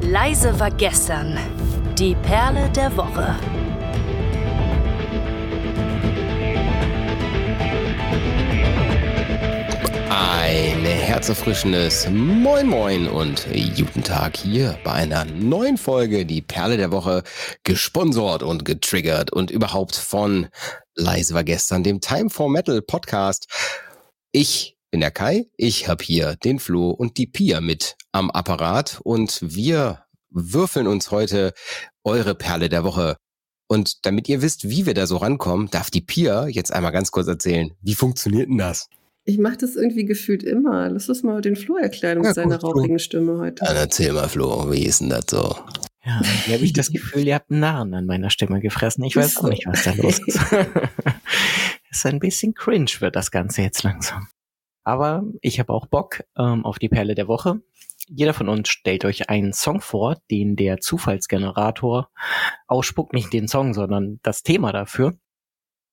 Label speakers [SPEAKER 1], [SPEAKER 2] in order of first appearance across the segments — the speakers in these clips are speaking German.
[SPEAKER 1] Leise war gestern. Die Perle der Woche.
[SPEAKER 2] Ein herzerfrischendes Moin Moin und guten Tag hier bei einer neuen Folge Die Perle der Woche, gesponsert und getriggert und überhaupt von Leise war gestern, dem Time for Metal Podcast. Ich bin der Kai, ich habe hier den Flo und die Pia mit am Apparat und wir würfeln uns heute eure Perle der Woche. Und damit ihr wisst, wie wir da so rankommen, darf die Pia jetzt einmal ganz kurz erzählen, wie funktioniert denn das?
[SPEAKER 3] Ich mache das irgendwie gefühlt immer. Lass uns mal den Flo erklären mit ja, seiner gut, rauchigen Stimme heute.
[SPEAKER 2] Dann erzähl mal, Flo, wie ist denn das so?
[SPEAKER 4] Ja, hier habe ich das Gefühl, ihr habt einen Narren an meiner Stimme gefressen. Ich weiß auch nicht, was da los ist. ist ein bisschen cringe wird das Ganze jetzt langsam. Aber ich habe auch Bock ähm, auf die Perle der Woche. Jeder von uns stellt euch einen Song vor, den der Zufallsgenerator ausspuckt, nicht den Song, sondern das Thema dafür.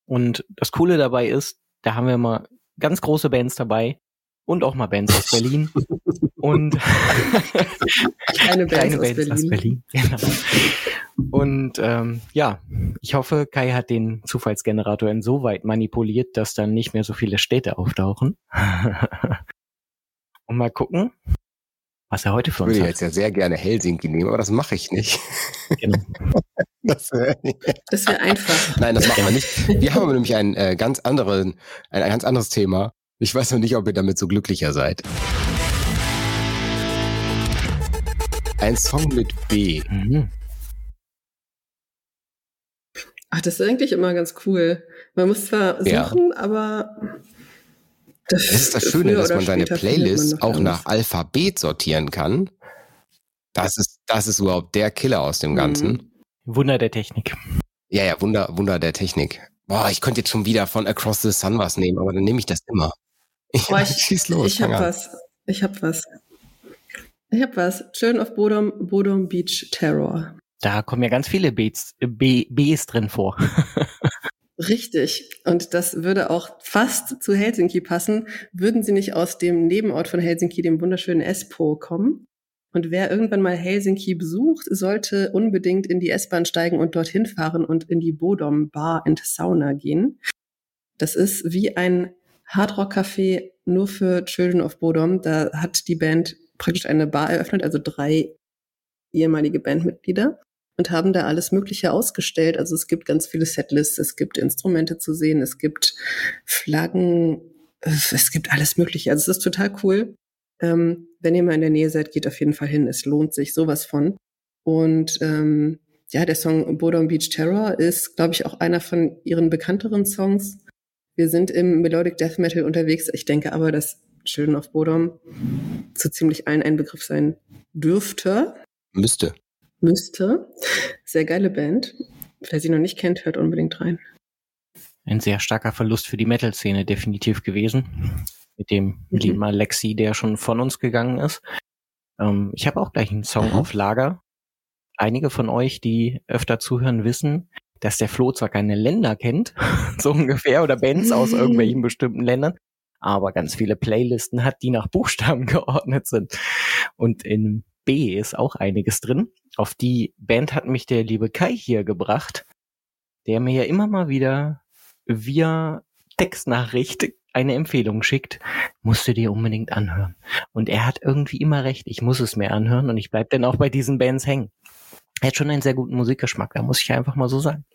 [SPEAKER 4] Und das Coole dabei ist, da haben wir mal ganz große Bands dabei und auch mal Bands aus Berlin und
[SPEAKER 3] kleine Bands, kleine Bands aus Berlin. Aus Berlin.
[SPEAKER 4] Genau. Und ähm, ja, ich hoffe, Kai hat den Zufallsgenerator insoweit manipuliert, dass dann nicht mehr so viele Städte auftauchen. und mal gucken, was er heute für uns
[SPEAKER 2] hat. Ich
[SPEAKER 4] würde
[SPEAKER 2] jetzt ja sehr gerne Helsinki nehmen, aber das mache ich nicht. Genau.
[SPEAKER 3] das wäre wär einfach.
[SPEAKER 2] Nein, das machen wir nicht. Wir haben nämlich ein, äh, ganz anderen, ein, ein ganz anderes Thema. Ich weiß noch nicht, ob ihr damit so glücklicher seid. Ein Song mit B. Mhm.
[SPEAKER 3] Ach, das ist eigentlich immer ganz cool. Man muss zwar suchen, ja. aber
[SPEAKER 2] das, das ist das Schöne, dass man seine Playlist auch nach Alphabet sortieren kann. Das ist, das ist überhaupt der Killer aus dem Ganzen. Mhm.
[SPEAKER 4] Wunder der Technik.
[SPEAKER 2] Ja, ja, Wunder, Wunder der Technik. Boah, ich könnte jetzt schon wieder von Across the Sun was nehmen, aber dann nehme ich das immer.
[SPEAKER 3] Ich, Boah, ich, schieß los. Ich hab was. Ich hab was. Ich hab was. Children of Bodom, Bodom Beach Terror.
[SPEAKER 4] Da kommen ja ganz viele Bs, B, Bs drin vor.
[SPEAKER 3] Richtig. Und das würde auch fast zu Helsinki passen, würden sie nicht aus dem Nebenort von Helsinki, dem wunderschönen Espoo, kommen. Und wer irgendwann mal Helsinki besucht, sollte unbedingt in die S-Bahn steigen und dorthin fahren und in die Bodom Bar and Sauna gehen. Das ist wie ein Hardrock-Café nur für Children of Bodom. Da hat die Band praktisch eine Bar eröffnet, also drei ehemalige Bandmitglieder und haben da alles Mögliche ausgestellt. Also es gibt ganz viele Setlists, es gibt Instrumente zu sehen, es gibt Flaggen, es gibt alles Mögliche. Also es ist total cool. Ähm, wenn ihr mal in der Nähe seid, geht auf jeden Fall hin. Es lohnt sich sowas von. Und ähm, ja, der Song Bodom Beach Terror ist, glaube ich, auch einer von ihren bekannteren Songs. Wir sind im Melodic Death Metal unterwegs. Ich denke aber, dass Children of Bodom zu ziemlich allen ein Begriff sein dürfte.
[SPEAKER 2] Müsste
[SPEAKER 3] müsste. Sehr geile Band. Wer sie noch nicht kennt, hört unbedingt rein.
[SPEAKER 4] Ein sehr starker Verlust für die Metal-Szene definitiv gewesen. Mit dem mhm. lieben Alexi, der schon von uns gegangen ist. Ähm, ich habe auch gleich einen Song mhm. auf Lager. Einige von euch, die öfter zuhören, wissen, dass der Flo zwar keine Länder kennt, so ungefähr, oder Bands aus irgendwelchen bestimmten Ländern, aber ganz viele Playlisten hat, die nach Buchstaben geordnet sind. Und in B ist auch einiges drin. Auf die Band hat mich der liebe Kai hier gebracht, der mir ja immer mal wieder via Textnachricht eine Empfehlung schickt, musst du dir unbedingt anhören. Und er hat irgendwie immer recht, ich muss es mir anhören und ich bleib dann auch bei diesen Bands hängen. Er hat schon einen sehr guten Musikgeschmack, da muss ich einfach mal so sagen.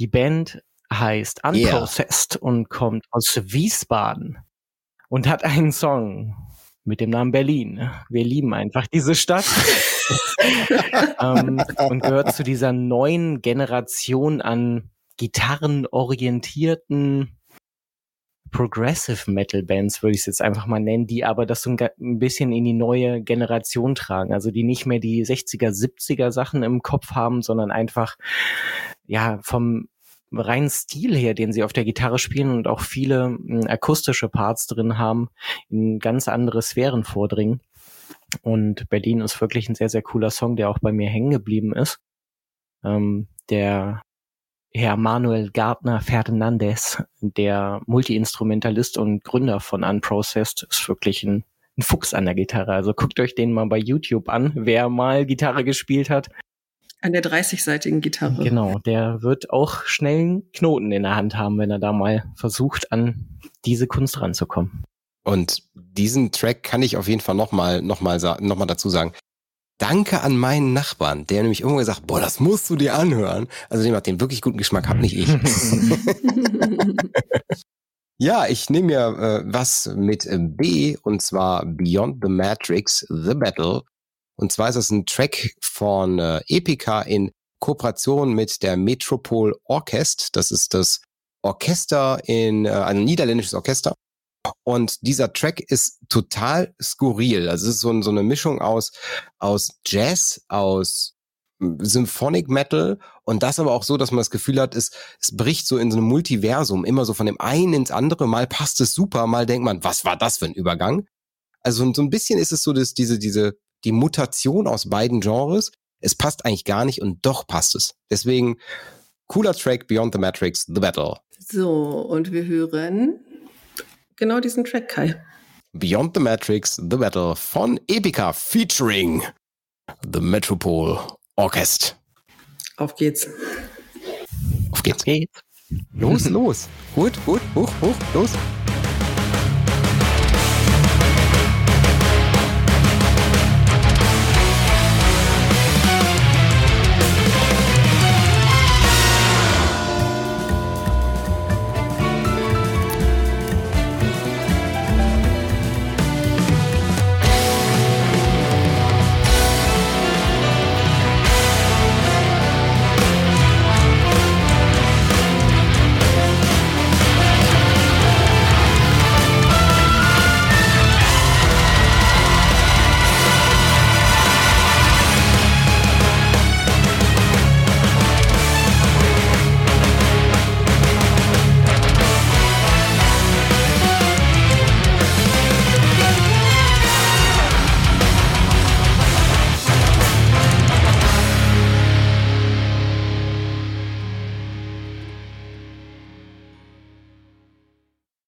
[SPEAKER 4] Die Band heißt Unprocessed yeah. und kommt aus Wiesbaden und hat einen Song, mit dem Namen Berlin. Wir lieben einfach diese Stadt ähm, und gehört zu dieser neuen Generation an gitarrenorientierten Progressive Metal Bands, würde ich es jetzt einfach mal nennen, die aber das so ein bisschen in die neue Generation tragen. Also die nicht mehr die 60er, 70er Sachen im Kopf haben, sondern einfach ja vom reinen Stil her, den sie auf der Gitarre spielen und auch viele äh, akustische Parts drin haben, in ganz andere Sphären vordringen. Und Berlin ist wirklich ein sehr, sehr cooler Song, der auch bei mir hängen geblieben ist. Ähm, der Herr Manuel Gardner Fernandez, der Multiinstrumentalist und Gründer von Unprocessed, ist wirklich ein, ein Fuchs an der Gitarre. Also guckt euch den mal bei YouTube an, wer mal Gitarre gespielt hat.
[SPEAKER 3] An der 30-seitigen Gitarre.
[SPEAKER 4] Genau, der wird auch schnell einen Knoten in der Hand haben, wenn er da mal versucht, an diese Kunst ranzukommen.
[SPEAKER 2] Und diesen Track kann ich auf jeden Fall nochmal noch mal, noch mal dazu sagen. Danke an meinen Nachbarn, der nämlich irgendwann gesagt, boah, das musst du dir anhören. Also dem hat den wirklich guten Geschmack, hab nicht ich. ja, ich nehme mir äh, was mit äh, B und zwar Beyond the Matrix, The Battle. Und zwar ist das ein Track von äh, Epica in Kooperation mit der Metropol Orchest. Das ist das Orchester in, äh, ein niederländisches Orchester. Und dieser Track ist total skurril. Also es ist so, so eine Mischung aus, aus Jazz, aus Symphonic Metal und das aber auch so, dass man das Gefühl hat, es, es bricht so in so einem Multiversum, immer so von dem einen ins andere. Mal passt es super, mal denkt man, was war das für ein Übergang? Also so ein bisschen ist es so, dass diese, diese, die Mutation aus beiden Genres, es passt eigentlich gar nicht und doch passt es. Deswegen cooler Track Beyond the Matrix, The Battle.
[SPEAKER 3] So, und wir hören genau diesen Track, Kai.
[SPEAKER 2] Beyond the Matrix, The Battle von Epica featuring The Metropole Orchest.
[SPEAKER 3] Auf geht's.
[SPEAKER 2] Auf geht's. Auf geht's. Los, los. Gut, gut, hoch, hoch, los.